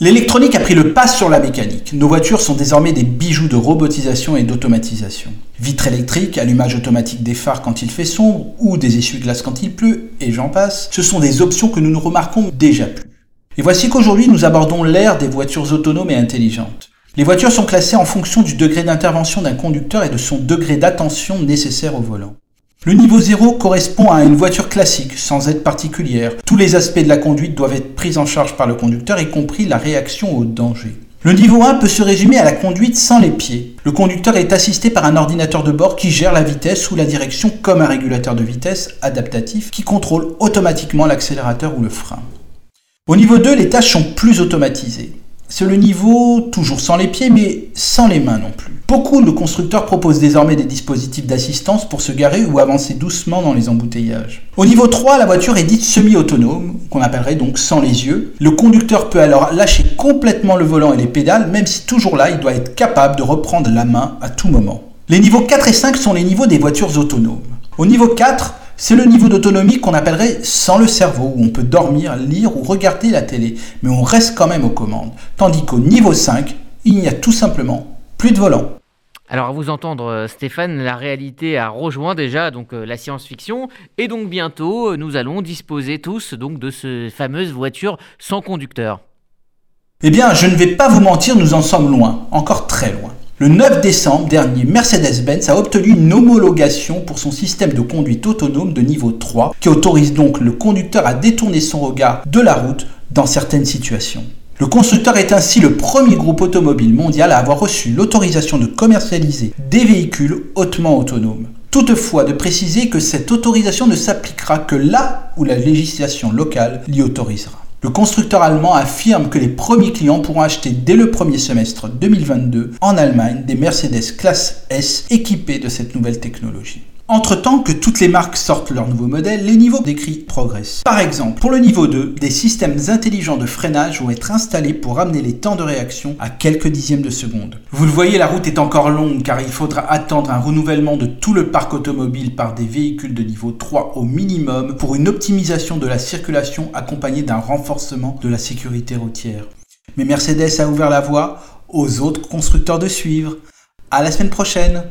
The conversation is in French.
L'électronique a pris le pas sur la mécanique. Nos voitures sont désormais des bijoux de robotisation et d'automatisation. Vitres électriques, allumage automatique des phares quand il fait sombre, ou des essuie-glaces quand il pleut, et j'en passe, ce sont des options que nous ne remarquons déjà plus. Et voici qu'aujourd'hui nous abordons l'ère des voitures autonomes et intelligentes. Les voitures sont classées en fonction du degré d'intervention d'un conducteur et de son degré d'attention nécessaire au volant. Le niveau 0 correspond à une voiture classique, sans aide particulière. Tous les aspects de la conduite doivent être pris en charge par le conducteur, y compris la réaction au danger. Le niveau 1 peut se résumer à la conduite sans les pieds. Le conducteur est assisté par un ordinateur de bord qui gère la vitesse ou la direction comme un régulateur de vitesse adaptatif qui contrôle automatiquement l'accélérateur ou le frein. Au niveau 2, les tâches sont plus automatisées. C'est le niveau toujours sans les pieds mais sans les mains non plus. Beaucoup de constructeurs proposent désormais des dispositifs d'assistance pour se garer ou avancer doucement dans les embouteillages. Au niveau 3, la voiture est dite semi-autonome, qu'on appellerait donc sans les yeux. Le conducteur peut alors lâcher complètement le volant et les pédales, même si toujours là, il doit être capable de reprendre la main à tout moment. Les niveaux 4 et 5 sont les niveaux des voitures autonomes. Au niveau 4, c'est le niveau d'autonomie qu'on appellerait sans le cerveau, où on peut dormir, lire ou regarder la télé, mais on reste quand même aux commandes. Tandis qu'au niveau 5, il n'y a tout simplement plus de volant. Alors à vous entendre euh, Stéphane, la réalité a rejoint déjà donc euh, la science-fiction et donc bientôt euh, nous allons disposer tous donc de ces fameuses voitures sans conducteur. Eh bien, je ne vais pas vous mentir, nous en sommes loin, encore très loin. Le 9 décembre dernier, Mercedes-Benz a obtenu une homologation pour son système de conduite autonome de niveau 3 qui autorise donc le conducteur à détourner son regard de la route dans certaines situations. Le constructeur est ainsi le premier groupe automobile mondial à avoir reçu l'autorisation de commercialiser des véhicules hautement autonomes. Toutefois, de préciser que cette autorisation ne s'appliquera que là où la législation locale l'y autorisera. Le constructeur allemand affirme que les premiers clients pourront acheter dès le premier semestre 2022 en Allemagne des Mercedes classe S équipés de cette nouvelle technologie. Entre-temps que toutes les marques sortent leur nouveau modèle, les niveaux décrits progressent. Par exemple, pour le niveau 2, des systèmes intelligents de freinage vont être installés pour ramener les temps de réaction à quelques dixièmes de seconde. Vous le voyez, la route est encore longue car il faudra attendre un renouvellement de tout le parc automobile par des véhicules de niveau 3 au minimum pour une optimisation de la circulation accompagnée d'un renforcement de la sécurité routière. Mais Mercedes a ouvert la voie aux autres constructeurs de suivre. À la semaine prochaine!